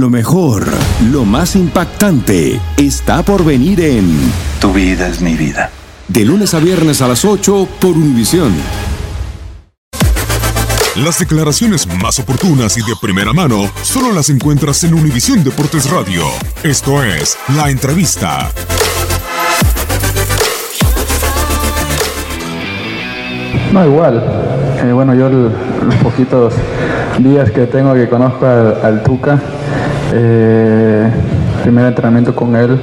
Lo mejor, lo más impactante, está por venir en Tu vida es mi vida. De lunes a viernes a las 8 por Univisión. Las declaraciones más oportunas y de primera mano solo las encuentras en Univisión Deportes Radio. Esto es La Entrevista. No, igual. Eh, bueno, yo el- los poquitos días que tengo que conozco al, al Tuca, eh, primer entrenamiento con él,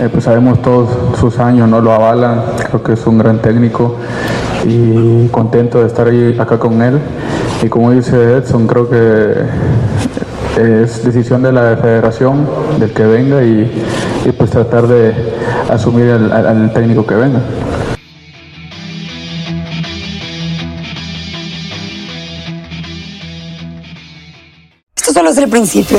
eh, pues sabemos todos sus años, no lo avalan, creo que es un gran técnico y contento de estar ahí acá con él. Y como dice Edson, creo que es decisión de la federación, del que venga y, pues tratar de asumir al- al técnico que venga. Esto solo es el principio.